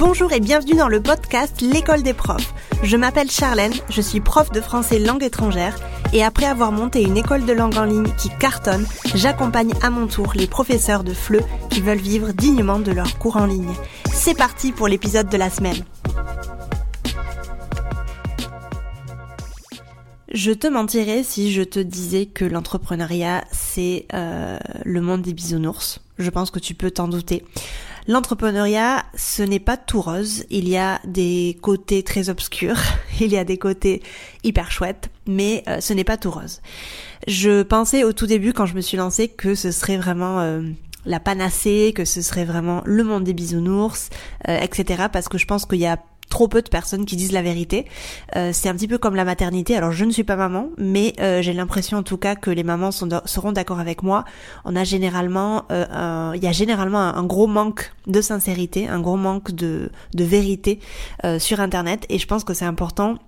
Bonjour et bienvenue dans le podcast L'école des profs. Je m'appelle Charlène, je suis prof de français langue étrangère et après avoir monté une école de langue en ligne qui cartonne, j'accompagne à mon tour les professeurs de FLE qui veulent vivre dignement de leur cours en ligne. C'est parti pour l'épisode de la semaine. Je te mentirais si je te disais que l'entrepreneuriat c'est euh, le monde des bisounours. Je pense que tu peux t'en douter. L'entrepreneuriat, ce n'est pas tout rose. Il y a des côtés très obscurs, il y a des côtés hyper chouettes, mais euh, ce n'est pas tout rose. Je pensais au tout début quand je me suis lancée que ce serait vraiment euh, la panacée, que ce serait vraiment le monde des bisounours, euh, etc. Parce que je pense qu'il y a trop peu de personnes qui disent la vérité. Euh, c'est un petit peu comme la maternité. Alors je ne suis pas maman, mais euh, j'ai l'impression en tout cas que les mamans seront d'accord avec moi. On a généralement, euh, il y a généralement un, gros manque de sincérité, un gros manque de vérité sur Internet, et je pense que c'est important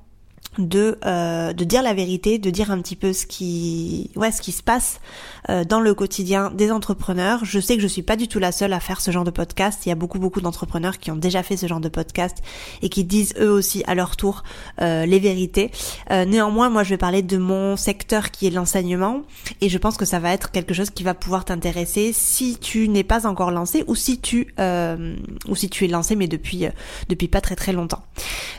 de euh, de dire la vérité, de dire un petit peu ce qui ouais ce qui se passe euh, dans le quotidien des entrepreneurs. Je sais que je suis pas du tout la seule à faire ce genre de podcast. Il y a beaucoup beaucoup d'entrepreneurs qui ont déjà fait ce genre de podcast et qui disent eux aussi à leur tour euh, les vérités. néanmoins, moi je vais parler de mon secteur qui est l'enseignement et je pense que ça va être quelque chose qui va pouvoir t'intéresser si tu n'es pas encore lancé ou si tu ou si tu es lancé mais depuis depuis pas très très longtemps.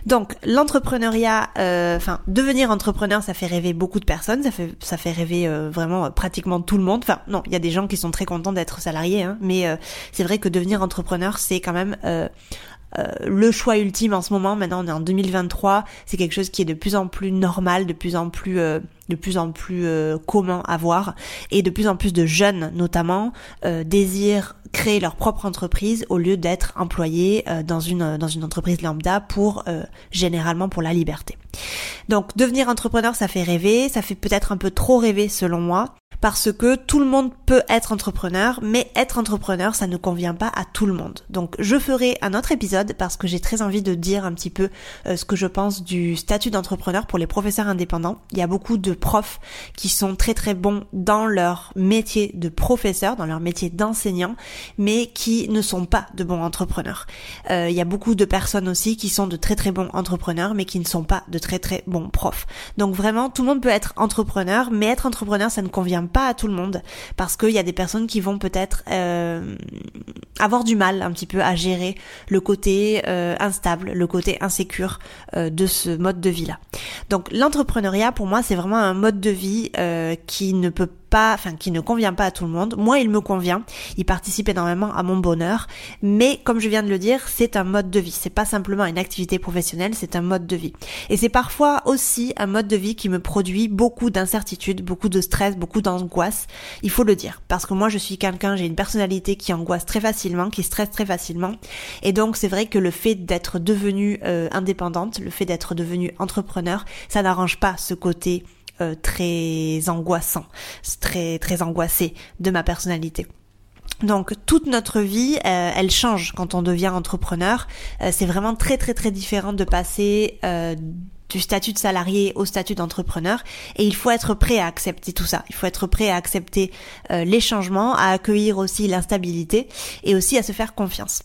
Donc l'entrepreneuriat euh, enfin, devenir entrepreneur, ça fait rêver beaucoup de personnes, ça fait, ça fait rêver euh, vraiment euh, pratiquement tout le monde. Enfin, non, il y a des gens qui sont très contents d'être salariés, hein, mais c'est vrai que devenir entrepreneur, c'est quand même le choix ultime en ce moment. Maintenant, on est en 2023. C'est quelque chose qui est de plus en plus normal, de plus en plus, de plus en plus commun à voir, et de plus en plus de jeunes, notamment, désirent créer leur propre entreprise au lieu d'être employés dans une dans une entreprise lambda pour généralement pour la liberté. Donc devenir entrepreneur, ça fait rêver, ça fait peut-être un peu trop rêver selon moi parce que tout le monde peut être entrepreneur, mais être entrepreneur, ça ne convient pas à tout le monde. Donc je ferai un autre épisode parce que j'ai très envie de dire un petit peu euh, ce que je pense du statut d'entrepreneur pour les professeurs indépendants. Il y a beaucoup de profs qui sont très très bons dans leur métier de professeur, dans leur métier d'enseignant, mais qui ne sont pas de bons entrepreneurs. Euh, il y a beaucoup de personnes aussi qui sont de très très bons entrepreneurs, mais qui ne sont pas de très très bons profs. Donc vraiment, tout le monde peut être entrepreneur, mais être entrepreneur, ça ne convient pas à tout le monde parce qu'il y a des personnes qui vont peut-être euh, avoir du mal un petit peu à gérer le côté euh, instable, le côté insécure euh, de ce mode de vie là. Donc l'entrepreneuriat pour moi c'est vraiment un mode de vie qui ne peut enfin qui ne convient pas à tout le monde. Moi, il me convient. Il participe énormément à mon bonheur. Mais comme je viens de le dire, c'est un mode de vie. C'est pas simplement une activité professionnelle, c'est un mode de vie. Et c'est parfois aussi un mode de vie qui me produit beaucoup d'incertitudes, beaucoup de stress, beaucoup d'angoisse. Il faut le dire. Parce que moi, je suis quelqu'un, j'ai une personnalité qui angoisse très facilement, qui stresse très facilement. Et donc, c'est vrai que le fait d'être devenue euh, indépendante, le fait d'être devenue entrepreneur, ça n'arrange pas ce côté très angoissant, très très angoissé de ma personnalité. Donc toute notre vie, euh, elle change quand on devient entrepreneur. Euh, c'est vraiment très très très différent de passer du statut de salarié au statut d'entrepreneur et il faut être prêt à accepter tout ça. Il faut être prêt à accepter les changements, à accueillir aussi l'instabilité et aussi à se faire confiance.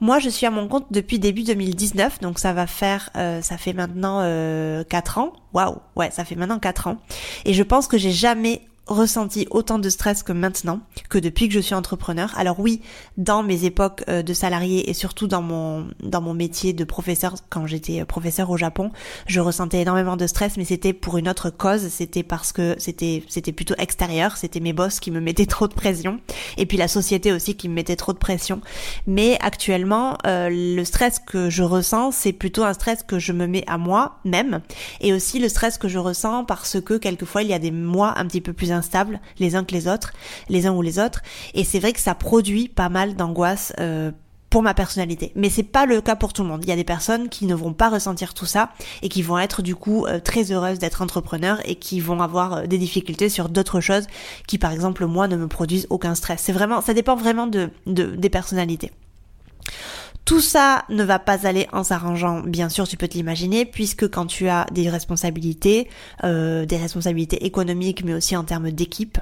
Moi, je suis à mon compte depuis début 2019, donc ça va faire, euh, ça fait maintenant euh, 4 ans. Waouh, ouais, ça fait maintenant 4 ans. Et je pense que j'ai jamais ressenti autant de stress que maintenant, que depuis que je suis entrepreneur. Alors oui, dans mes époques euh, de salarié et surtout dans mon dans mon métier de professeur quand j'étais euh, professeur au Japon, je ressentais énormément de stress mais c'était pour une autre cause, c'était parce que c'était c'était plutôt extérieur, c'était mes boss qui me mettaient trop de pression et puis la société aussi qui me mettait trop de pression. Mais actuellement, euh, le stress que je ressens, c'est plutôt un stress que je me mets à moi même et aussi le stress que je ressens parce que quelquefois il y a des mois un petit peu plus instables les uns que les autres, les uns ou les autres. Et c'est vrai que ça produit pas mal d'angoisse euh, pour ma personnalité. Mais c'est pas le cas pour tout le monde. Il y a des personnes qui ne vont pas ressentir tout ça et qui vont être du coup euh, très heureuses d'être entrepreneurs et qui vont avoir euh, des difficultés sur d'autres choses qui par exemple moi ne me produisent aucun stress. C'est vraiment, ça dépend vraiment de, de des personnalités. Tout ça ne va pas aller en s'arrangeant, bien sûr, tu peux te l'imaginer, puisque quand tu as des responsabilités, euh, des responsabilités économiques, mais aussi en termes d'équipe,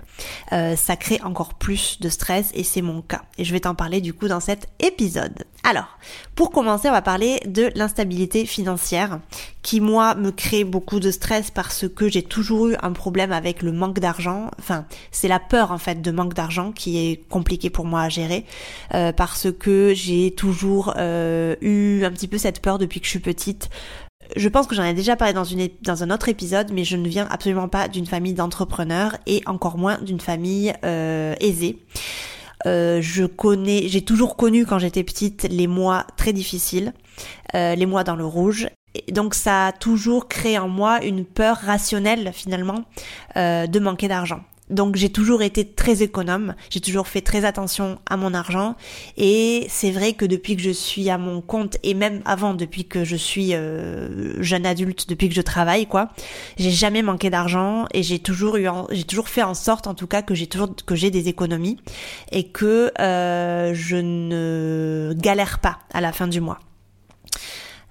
euh, ça crée encore plus de stress et c'est mon cas. Et je vais t'en parler du coup dans cet épisode. Alors, pour commencer, on va parler de l'instabilité financière qui moi me crée beaucoup de stress parce que j'ai toujours eu un problème avec le manque d'argent. Enfin, c'est la peur en fait de manque d'argent qui est compliqué pour moi à gérer euh, parce que j'ai toujours euh, eu un petit peu cette peur depuis que je suis petite. Je pense que j'en ai déjà parlé dans, une, dans un autre épisode, mais je ne viens absolument pas d'une famille d'entrepreneurs et encore moins d'une famille euh, aisée. je connais, j'ai toujours connu quand j'étais petite les mois très difficiles, les mois dans le rouge, donc ça a toujours créé en moi une peur rationnelle finalement euh, de manquer d'argent. Donc j'ai toujours été très économe, j'ai toujours fait très attention à mon argent et c'est vrai que depuis que je suis à mon compte et même avant depuis que je suis euh, jeune adulte, depuis que je travaille quoi, j'ai jamais manqué d'argent et j'ai toujours eu j'ai toujours fait en sorte en tout cas que j'ai toujours que j'ai des économies et que euh, je ne galère pas à la fin du mois.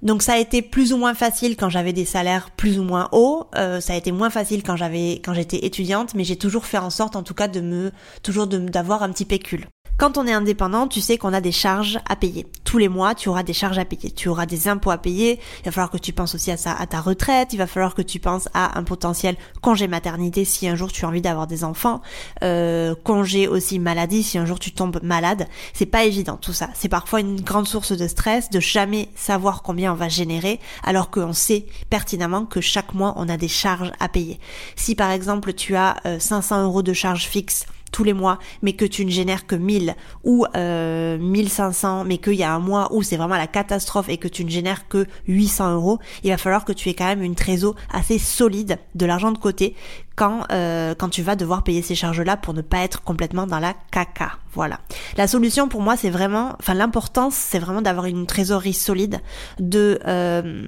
Donc ça a été plus ou moins facile quand j'avais des salaires plus ou moins hauts. Euh, ça a été moins facile quand j'avais quand j'étais étudiante, mais j'ai toujours fait en sorte, en tout cas, de me toujours d'avoir un petit pécule. Quand on est indépendant, tu sais qu'on a des charges à payer. Tous les mois, tu auras des charges à payer. Tu auras des impôts à payer. Il va falloir que tu penses aussi à ça, à ta retraite. Il va falloir que tu penses à un potentiel congé maternité si un jour tu as envie d'avoir des enfants. Euh, congé aussi maladie si un jour tu tombes malade. C'est pas évident tout ça. C'est parfois une grande source de stress de jamais savoir combien on va générer alors qu'on sait pertinemment que chaque mois on a des charges à payer. Si par exemple tu as 500 euh, euros de charges fixes tous les mois, mais que tu ne génères que 1000 ou euh, 1500, mais qu'il y a un mois où c'est vraiment la catastrophe et que tu ne génères que 800 euros, il va falloir que tu aies quand même une trésor assez solide, de l'argent de côté, quand euh, quand tu vas devoir payer ces charges-là pour ne pas être complètement dans la caca. Voilà. La solution pour moi, c'est vraiment, enfin l'importance, c'est vraiment d'avoir une trésorerie solide, de euh,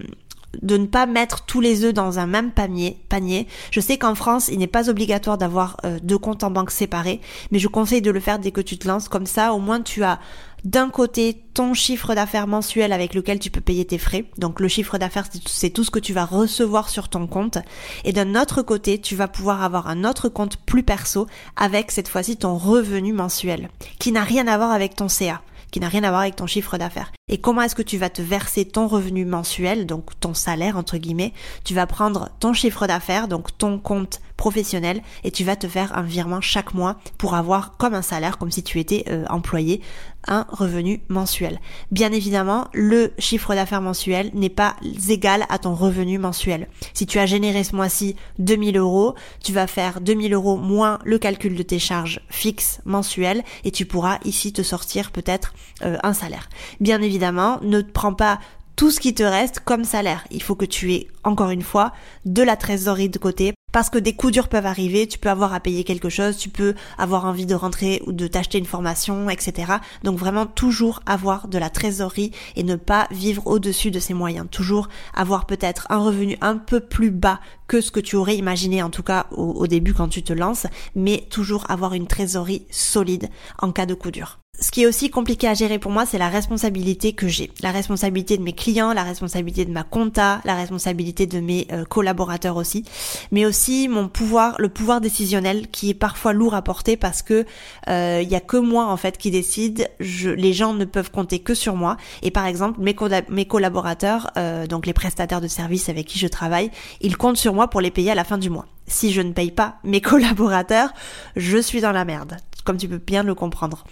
de ne pas mettre tous les œufs dans un même panier. Je sais qu'en France, il n'est pas obligatoire d'avoir euh, deux comptes en banque séparés, mais je conseille de le faire dès que tu te lances. Comme ça, au moins, tu as d'un côté ton chiffre d'affaires mensuel avec lequel tu peux payer tes frais. Donc le chiffre d'affaires, c'est tout ce que tu vas recevoir sur ton compte. Et d'un autre côté, tu vas pouvoir avoir un autre compte plus perso avec cette fois-ci ton revenu mensuel, qui n'a rien à voir avec ton CA qui n'a rien à voir avec ton chiffre d'affaires. Et comment est-ce que tu vas te verser ton revenu mensuel, donc ton salaire entre guillemets Tu vas prendre ton chiffre d'affaires, donc ton compte professionnel, et tu vas te faire un virement chaque mois pour avoir comme un salaire, comme si tu étais euh, employé, un revenu mensuel. Bien évidemment, le chiffre d'affaires mensuel n'est pas égal à ton revenu mensuel. Si tu as généré ce mois-ci 2000 euros, tu vas faire 2000 euros moins le calcul de tes charges fixes mensuelles et tu pourras ici te sortir peut-être euh, un salaire. Bien évidemment, ne prends pas tout ce qui te reste comme salaire. Il faut que tu aies, encore une fois, de la trésorerie de côté parce que des coups durs peuvent arriver, tu peux avoir à payer quelque chose, tu peux avoir envie de rentrer ou de t'acheter une formation, etc. Donc vraiment toujours avoir de la trésorerie et ne pas vivre au-dessus de ses moyens. Toujours avoir peut-être un revenu un peu plus bas que ce que tu aurais imaginé en tout cas au, au début quand tu te lances, mais toujours avoir une trésorerie solide en cas de coup dur. Ce qui est aussi compliqué à gérer pour moi, c'est la responsabilité que j'ai. La responsabilité de mes clients, la responsabilité de ma compta, la responsabilité de mes euh, collaborateurs aussi, mais aussi mon pouvoir, le pouvoir décisionnel qui est parfois lourd à porter parce que euh, il y a que moi en fait qui décide. Je, les gens ne peuvent compter que sur moi. Et par exemple, mes, mes collaborateurs, euh, donc les prestataires de services avec qui je travaille, ils comptent sur moi pour les payer à la fin du mois. Si je ne paye pas mes collaborateurs, je suis dans la merde comme tu peux bien le comprendre.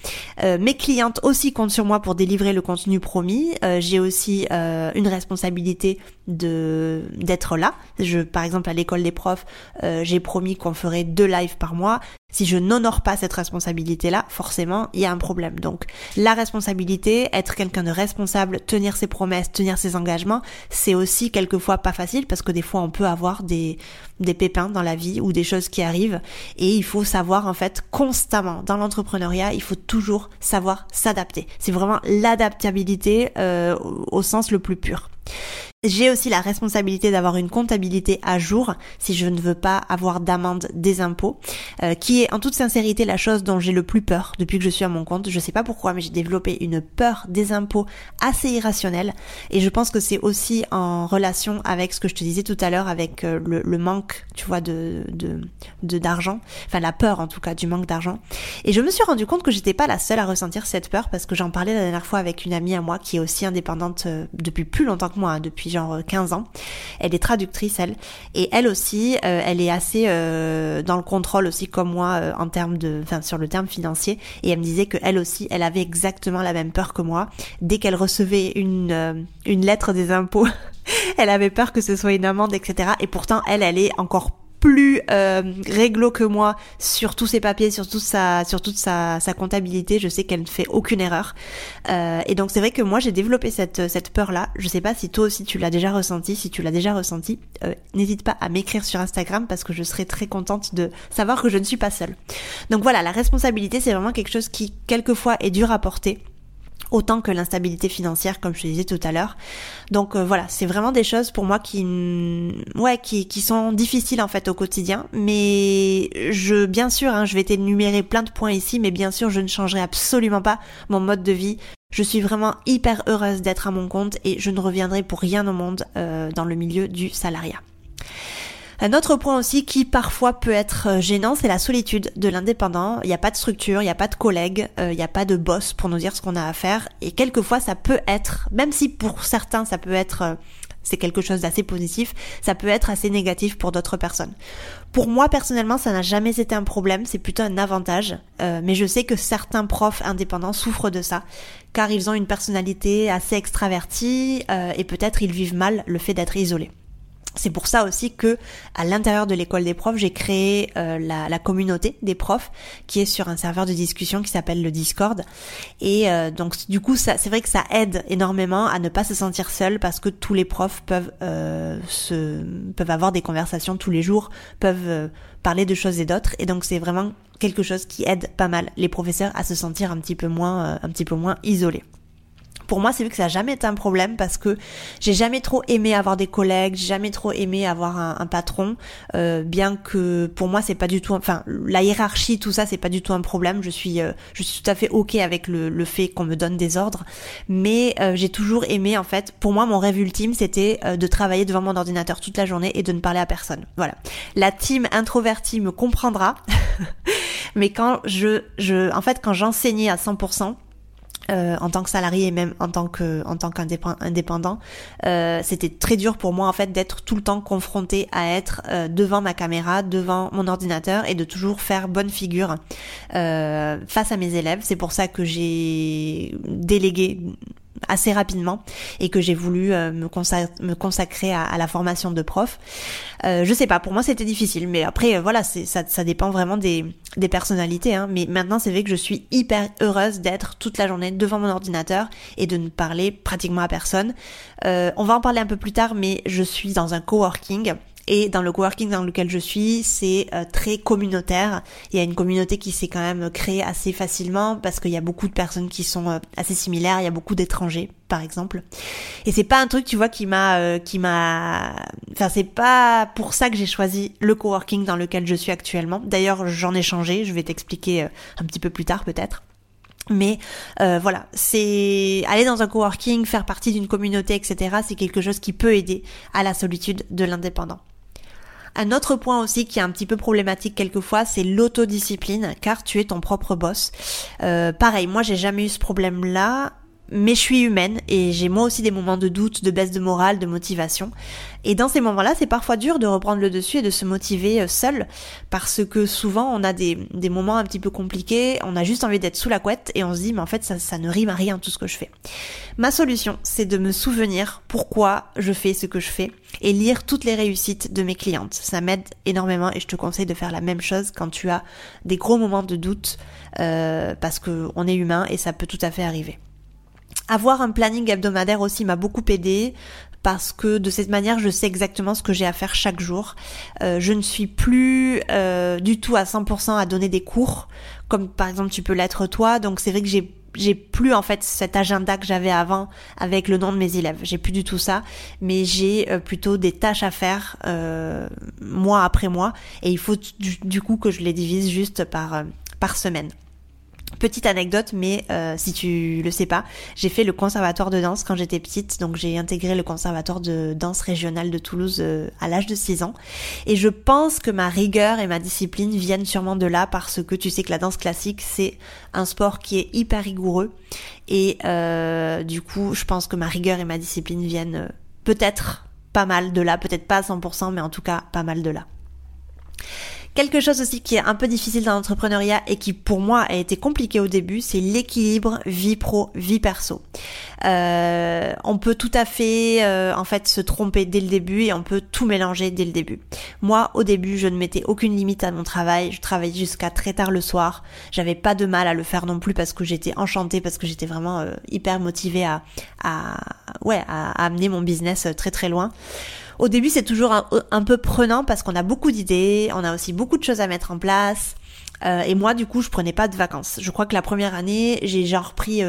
Euh, mes clientes aussi comptent sur moi pour délivrer le contenu promis. Euh, j'ai aussi euh, une responsabilité de d'être là. Je, par exemple, à l'école des profs, j'ai promis qu'on ferait deux lives par mois. Si je n'honore pas cette responsabilité-là, forcément, il y a un problème. Donc, la responsabilité, être quelqu'un de responsable, tenir ses promesses, tenir ses engagements, c'est aussi quelquefois pas facile parce que des fois, on peut avoir des, pépins dans la vie ou des choses qui arrivent et il faut savoir, en fait, constamment, dans l'entrepreneuriat, il faut toujours savoir s'adapter. C'est vraiment l'adaptabilité euh, au sens le plus pur. J'ai aussi la responsabilité d'avoir une comptabilité à jour si je ne veux pas avoir d'amende des impôts, euh, qui est en toute sincérité la chose dont j'ai le plus peur depuis que je suis à mon compte. Je sais pas pourquoi, mais j'ai développé une peur des impôts assez irrationnelle et je pense que c'est aussi en relation avec ce que je te disais tout à l'heure, avec euh, le, manque, tu vois, de de d'argent, enfin la peur en tout cas du manque d'argent. Et je me suis rendu compte que j'étais pas la seule à ressentir cette peur parce que j'en parlais la dernière fois avec une amie à moi qui est aussi indépendante euh, depuis plus longtemps que moi, hein, depuis genre 15 ans. Elle est traductrice, elle. Et elle aussi, euh, elle est assez euh, dans le contrôle aussi comme moi euh, en termes de, enfin sur le terme financier. Et elle me disait que elle aussi, elle avait exactement la même peur que moi. Dès qu'elle recevait une une lettre des impôts, elle avait peur que ce soit une amende, etc. Et pourtant, elle, elle est encore plus euh, réglo que moi sur tous ses papiers, sur toute sa, sur toute sa, sa comptabilité. Je sais qu'elle ne fait aucune erreur. Euh, et donc c'est vrai que moi j'ai développé cette, cette peur-là. Je sais pas si toi aussi tu l'as déjà ressenti. Si tu l'as déjà ressenti, euh, n'hésite pas à m'écrire sur Instagram parce que je serai très contente de savoir que je ne suis pas seule. Donc voilà, la responsabilité c'est vraiment quelque chose qui quelquefois est dur à porter autant que l'instabilité financière comme je te disais tout à l'heure. Donc euh, voilà, c'est vraiment des choses pour moi qui ouais qui, sont difficiles en fait au quotidien, mais je bien sûr hein, je vais t'énumérer plein de points ici, mais bien sûr je ne changerai absolument pas mon mode de vie. Je suis vraiment hyper heureuse d'être à mon compte et je ne reviendrai pour rien au monde euh, dans le milieu du salariat. Un autre point aussi qui parfois peut être euh, gênant, c'est la solitude de l'indépendant. Il n'y a pas de structure, il n'y a pas de collègues, euh, il n'y a pas de boss pour nous dire ce qu'on a à faire. Et quelquefois, ça peut être, même si pour certains, ça peut être euh, c'est quelque chose d'assez positif, ça peut être assez négatif pour d'autres personnes. Pour moi personnellement, ça n'a jamais été un problème, c'est plutôt un avantage, mais je sais que certains profs indépendants souffrent de ça, car ils ont une personnalité assez extravertie et peut-être ils vivent mal le fait d'être isolés. C'est pour ça aussi que à l'intérieur de l'école des profs, j'ai créé euh, la, communauté des profs qui est sur un serveur de discussion qui s'appelle le Discord. Et euh, donc du coup, c'est vrai que ça aide énormément à ne pas se sentir seul parce que tous les profs peuvent euh, se peuvent avoir des conversations tous les jours, peuvent parler de choses et d'autres. Et donc c'est vraiment quelque chose qui aide pas mal les professeurs à se sentir un petit peu moins un petit peu moins isolés pour moi, c'est vu que ça n'a jamais été un problème parce que j'ai jamais trop aimé avoir des collègues, j'ai jamais trop aimé avoir un, patron, euh, bien que pour moi c'est pas du tout, enfin la hiérarchie, tout ça, c'est pas du tout un problème. Je suis, euh, je suis tout à fait ok avec le, le fait qu'on me donne des ordres, mais euh, j'ai toujours aimé en fait. Pour moi, mon rêve ultime, c'était de travailler devant mon ordinateur toute la journée et de ne parler à personne. Voilà. La team introvertie me comprendra, mais quand je, je, en fait, quand j'enseignais à 100%, euh, en tant que salarié et même en tant que tant qu'indépendant, euh, c'était très dur pour moi en fait d'être tout le temps confronté à être euh, devant ma caméra, devant mon ordinateur et de toujours faire bonne figure face à mes élèves. C'est pour ça que j'ai délégué assez rapidement et que j'ai voulu euh, me, consacrer à, la formation de prof. Euh, je sais pas, pour moi c'était difficile, mais après euh, voilà, ça, ça dépend vraiment des, des personnalités. Hein. Mais maintenant c'est vrai que je suis hyper heureuse d'être toute la journée devant mon ordinateur et de ne parler pratiquement à personne. Euh, on va en parler un peu plus tard, mais je suis dans un coworking et dans le coworking dans lequel je suis, c'est euh, très communautaire. Il y a une communauté qui s'est quand même créée assez facilement parce qu'il y a beaucoup de personnes qui sont euh, assez similaires. Il y a beaucoup d'étrangers, par exemple. Et c'est pas un truc, tu vois, qui m'a, euh, qui m'a, enfin c'est pas pour ça que j'ai choisi le coworking dans lequel je suis actuellement. D'ailleurs, j'en ai changé. Je vais t'expliquer un petit peu plus tard, peut-être. Mais voilà, c'est aller dans un coworking, faire partie d'une communauté, etc. C'est quelque chose qui peut aider à la solitude de l'indépendant. Un autre point aussi qui est un petit peu problématique quelquefois, c'est l'autodiscipline, car tu es ton propre boss. Euh, pareil, moi j'ai jamais eu ce problème-là mais je suis humaine et j'ai moi aussi des moments de doute, de baisse de morale, de motivation. Et dans ces moments-là, c'est parfois dur de reprendre le dessus et de se motiver euh, seul parce que souvent on a des, des moments un petit peu compliqués, on a juste envie d'être sous la couette et on se dit mais en fait ça, ça ne rime à rien tout ce que je fais. Ma solution, c'est de me souvenir pourquoi je fais ce que je fais et lire toutes les réussites de mes clientes. Ça m'aide énormément et je te conseille de faire la même chose quand tu as des gros moments de doute euh, parce qu'on est humain et ça peut tout à fait arriver. Avoir un planning hebdomadaire aussi m'a beaucoup aidé parce que de cette manière je sais exactement ce que j'ai à faire chaque jour. Euh, je ne suis plus euh, du tout à 100% à donner des cours comme par exemple tu peux l'être toi donc c'est vrai que j'ai j'ai plus en fait cet agenda que j'avais avant avec le nom de mes élèves. J'ai plus du tout ça, mais j'ai euh, plutôt des tâches à faire euh, mois après mois et il faut du, coup que je les divise juste par par semaine. Petite anecdote, mais euh, si tu le sais pas, j'ai fait le conservatoire de danse quand j'étais petite, donc j'ai intégré le conservatoire de danse régional de Toulouse euh, à l'âge de 6 ans. Et je pense que ma rigueur et ma discipline viennent sûrement de là parce que tu sais que la danse classique c'est un sport qui est hyper rigoureux. Et euh, du coup, je pense que ma rigueur et ma discipline viennent peut-être pas mal de là, peut-être pas à 100%, mais en tout cas pas mal de là. Quelque chose aussi qui est un peu difficile dans l'entrepreneuriat et qui pour moi a été compliqué au début, c'est l'équilibre vie pro, vie perso. Euh, on peut tout à fait euh, en fait se tromper dès le début et on peut tout mélanger dès le début. Moi au début je ne mettais aucune limite à mon travail, je travaillais jusqu'à très tard le soir, j'avais pas de mal à le faire non plus parce que j'étais enchantée, parce que j'étais vraiment euh, hyper motivée à, à ouais à, à amener mon business très très loin. Au début, c'est toujours un, peu prenant parce qu'on a beaucoup d'idées, on a aussi beaucoup de choses à mettre en place. Euh, et moi, du coup, je prenais pas de vacances. Je crois que la première année, j'ai genre pris 15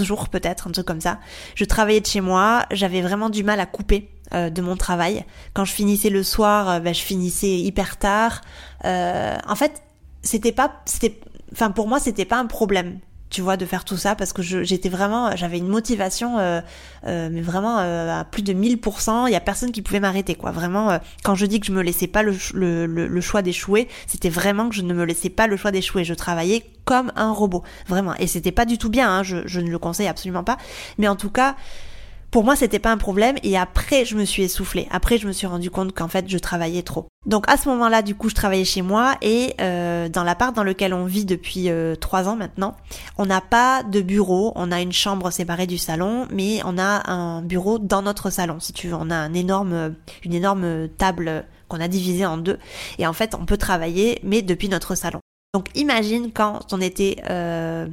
euh, jours peut-être, un truc comme ça. Je travaillais de chez moi, j'avais vraiment du mal à couper euh, de mon travail. Quand je finissais le soir, ben, je finissais hyper tard. en fait, c'était pas, c'était, enfin pour moi, c'était pas un problème tu vois, de faire tout ça parce que j'étais vraiment, j'avais une motivation, euh, euh, mais vraiment euh, à plus de 1000%. Il y a personne qui pouvait m'arrêter, quoi. Vraiment, quand je dis que je me laissais pas le, le, le, choix d'échouer, c'était vraiment que je ne me laissais pas le choix d'échouer. Je travaillais comme un robot, vraiment. Et c'était pas du tout bien. Hein, je, je ne le conseille absolument pas. Mais en tout cas pour moi, c'était pas un problème et après, je me suis essoufflée. Après, je me suis rendu compte qu'en fait, je travaillais trop. Donc à ce moment-là, du coup, je travaillais chez moi et euh, dans l'appart dans lequel on vit depuis euh, trois ans maintenant, on n'a pas de bureau. On a une chambre séparée du salon, mais on a un bureau dans notre salon. Si tu veux, on a énorme, une énorme table qu'on a divisée en deux et en fait, on peut travailler, mais depuis notre salon. Donc imagine quand on était euh,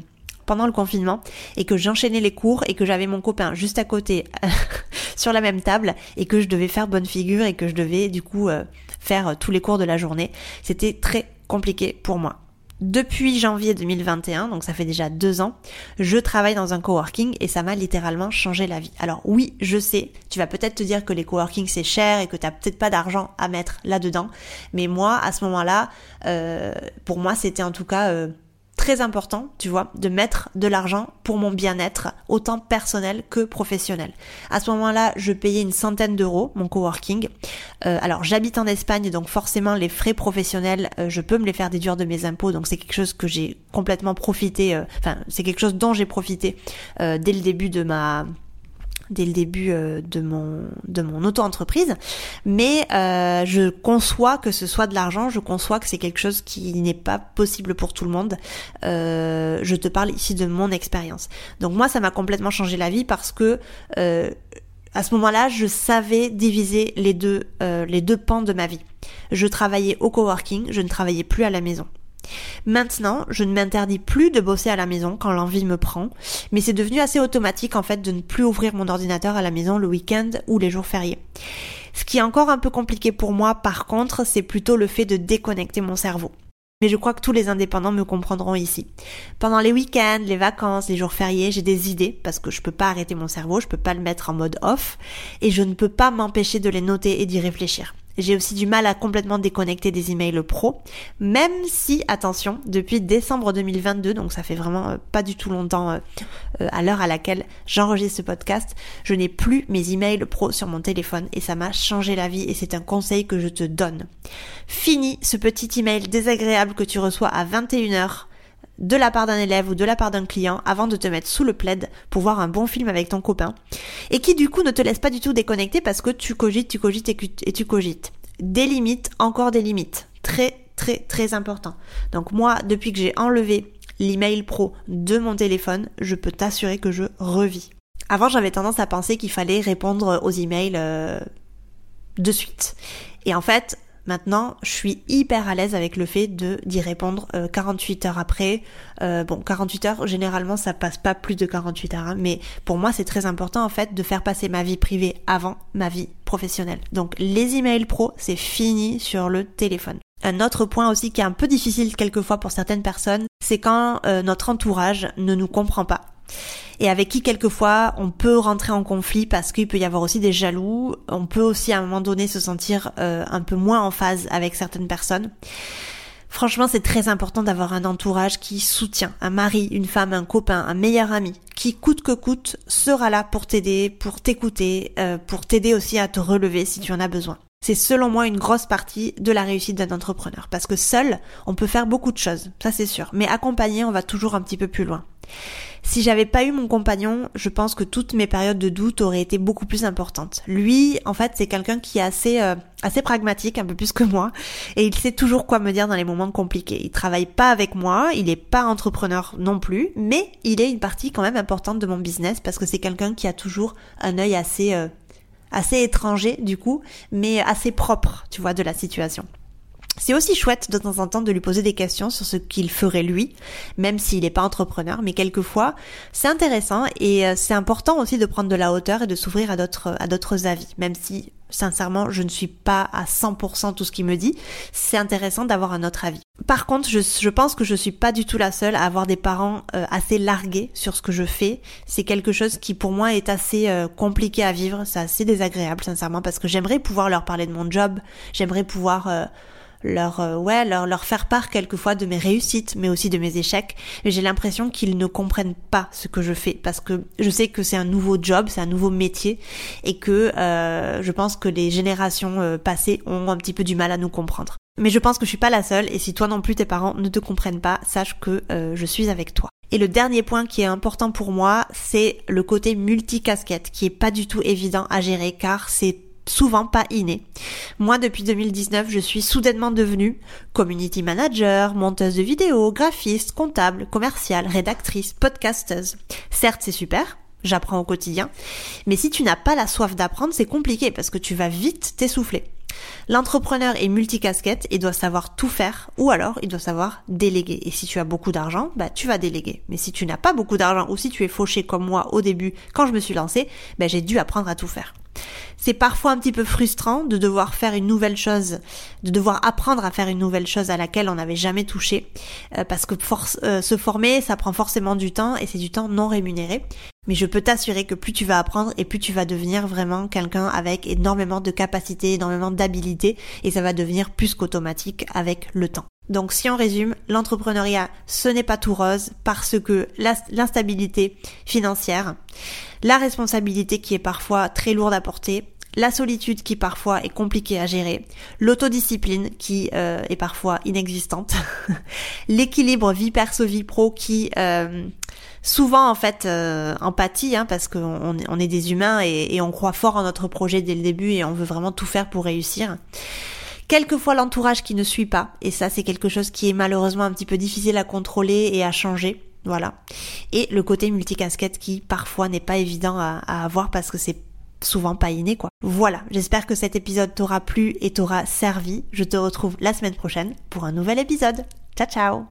pendant le confinement et que j'enchaînais les cours et que j'avais mon copain juste à côté sur la même table et que je devais faire bonne figure et que je devais du coup euh, faire euh, tous les cours de la journée. C'était très compliqué pour moi. Depuis janvier 2021, donc ça fait déjà deux ans, je travaille dans un coworking et ça m'a littéralement changé la vie. Alors oui, je sais, tu vas peut-être te dire que les coworking c'est cher et que t'as peut-être pas d'argent à mettre là-dedans, mais moi à ce moment-là, euh, pour moi c'était en tout cas très important, tu vois, de mettre de l'argent pour mon bien-être, autant personnel que professionnel. À ce moment-là, je payais une centaine d'euros mon coworking. Euh, alors j'habite en Espagne, donc forcément les frais professionnels, euh, je peux me les faire déduire de mes impôts, donc c'est quelque chose que j'ai complètement profité, euh, enfin c'est quelque chose dont j'ai profité dès le début de ma dès le début euh, de mon de mon auto-entreprise, mais euh, je conçois que ce soit de l'argent, je conçois que c'est quelque chose qui n'est pas possible pour tout le monde. Euh, je te parle ici de mon expérience. Donc moi, ça m'a complètement changé la vie parce que à ce moment-là, je savais diviser les deux les deux pans de ma vie. Je travaillais au coworking, je ne travaillais plus à la maison. Maintenant, je ne m'interdis plus de bosser à la maison quand l'envie me prend, mais c'est devenu assez automatique en fait de ne plus ouvrir mon ordinateur à la maison le week-end ou les jours fériés. Ce qui est encore un peu compliqué pour moi par contre, c'est plutôt le fait de déconnecter mon cerveau. Mais je crois que tous les indépendants me comprendront ici. Pendant les week-ends, les vacances, les jours fériés, j'ai des idées parce que je peux pas arrêter mon cerveau, je peux pas le mettre en mode off et je ne peux pas m'empêcher de les noter et d'y réfléchir. J'ai aussi du mal à complètement déconnecter des emails pro, même si, attention, depuis décembre 2022, donc ça fait vraiment euh, pas du tout longtemps euh, euh, à l'heure à laquelle j'enregistre ce podcast, je n'ai plus mes emails pro sur mon téléphone et ça m'a changé la vie et c'est un conseil que je te donne. Fini ce petit email désagréable que tu reçois à 21h de la part d'un élève ou de la part d'un client avant de te mettre sous le plaid pour voir un bon film avec ton copain et qui du coup ne te laisse pas du tout déconnecter parce que tu cogites, tu cogites et tu cogites. Des limites, encore des limites. Très très très important. Donc moi, depuis que j'ai enlevé l'email pro de mon téléphone, je peux t'assurer que je revis. Avant, j'avais tendance à penser qu'il fallait répondre aux emails euh, de suite. Et en fait, Maintenant, je suis hyper à l'aise avec le fait de d'y répondre 48 euh, heures après. Euh, bon, 48 heures, généralement, ça passe pas plus de 48 heures, hein, mais pour moi, c'est très important en fait de faire passer ma vie privée avant ma vie professionnelle. Donc, les emails pro, c'est fini sur le téléphone. Un autre point aussi qui est un peu difficile quelquefois pour certaines personnes, c'est quand euh, notre entourage ne nous comprend pas. Et avec qui quelquefois on peut rentrer en conflit parce qu'il peut y avoir aussi des jaloux, on peut aussi à un moment donné se sentir euh, un peu moins en phase avec certaines personnes. Franchement, c'est très important d'avoir un entourage qui soutient, un mari, une femme, un copain, un meilleur ami, qui coûte que coûte sera là pour t'aider, pour t'écouter, euh, pour t'aider aussi à te relever si tu en as besoin. C'est selon moi une grosse partie de la réussite d'un entrepreneur. Parce que seul, on peut faire beaucoup de choses, ça c'est sûr. Mais accompagné, on va toujours un petit peu plus loin. Si j'avais pas eu mon compagnon, je pense que toutes mes périodes de doute auraient été beaucoup plus importantes. Lui, en fait, c'est quelqu'un qui est assez euh, assez pragmatique, un peu plus que moi, et il sait toujours quoi me dire dans les moments compliqués. Il travaille pas avec moi, il est pas entrepreneur non plus, mais il est une partie quand même importante de mon business parce que c'est quelqu'un qui a toujours un œil assez euh, assez étranger du coup, mais assez propre, tu vois, de la situation. C'est aussi chouette de temps en temps de lui poser des questions sur ce qu'il ferait lui, même s'il n'est pas entrepreneur, mais quelquefois c'est intéressant et euh, c'est important aussi de prendre de la hauteur et de s'ouvrir à d'autres avis, même si sincèrement je ne suis pas à 100% tout ce qu'il me dit, c'est intéressant d'avoir un autre avis. Par contre, je, pense que je suis pas du tout la seule à avoir des parents euh, assez largués sur ce que je fais. C'est quelque chose qui pour moi est assez euh, compliqué à vivre, c'est assez désagréable sincèrement parce que j'aimerais pouvoir leur parler de mon job, j'aimerais pouvoir leur euh, ouais leur leur faire part quelquefois de mes réussites mais aussi de mes échecs. Mais j'ai l'impression qu'ils ne comprennent pas ce que je fais parce que je sais que c'est un nouveau job c'est un nouveau métier et que euh, je pense que les générations euh, passées ont un petit peu du mal à nous comprendre. Mais je pense que je suis pas la seule et si toi non plus tes parents ne te comprennent pas sache que je suis avec toi. Et le dernier point qui est important pour moi, c'est le côté multicasquette qui est pas du tout évident à gérer car c'est souvent pas inné. Moi, depuis 2019, je suis soudainement devenue community manager, monteuse de vidéos, graphiste, comptable, commerciale, rédactrice, podcasteuse. Certes, c'est super, j'apprends au quotidien, mais si tu n'as pas la soif d'apprendre, c'est compliqué parce que tu vas vite t'essouffler. L'entrepreneur est multicasquette et doit savoir tout faire ou alors il doit savoir déléguer. Et si tu as beaucoup d'argent, bah tu vas déléguer. Mais si tu n'as pas beaucoup d'argent ou si tu es fauché comme moi au début quand je me suis lancée, bah j'ai dû apprendre à tout faire. C'est parfois un petit peu frustrant de devoir faire une nouvelle chose, de devoir apprendre à faire une nouvelle chose à laquelle on n'avait jamais touché, euh, parce que euh, se former, ça prend forcément du temps et c'est du temps non rémunéré. Mais je peux t'assurer que plus tu vas apprendre et plus tu vas devenir vraiment quelqu'un avec énormément de capacités, énormément d'habilités et ça va devenir plus qu'automatique avec le temps. Donc si on résume, l'entrepreneuriat, ce n'est pas tout rose parce que l'instabilité financière, la responsabilité qui est parfois très lourde à porter, la solitude qui parfois est compliquée à gérer, l'autodiscipline qui euh, est parfois inexistante, l'équilibre vie perso vie pro qui euh, souvent en fait euh, empathie hein, parce qu'on on est des humains et on croit fort en notre projet dès le début et on veut vraiment tout faire pour réussir quelquefois l'entourage qui ne suit pas, et ça c'est quelque chose qui est malheureusement un petit peu difficile à contrôler et à changer. Voilà. Et le côté multicasquette qui parfois n'est pas évident à, avoir parce que c'est souvent pas inné quoi. Voilà, j'espère que cet épisode t'aura plu et t'aura servi. Je te retrouve la semaine prochaine pour un nouvel épisode. Ciao ciao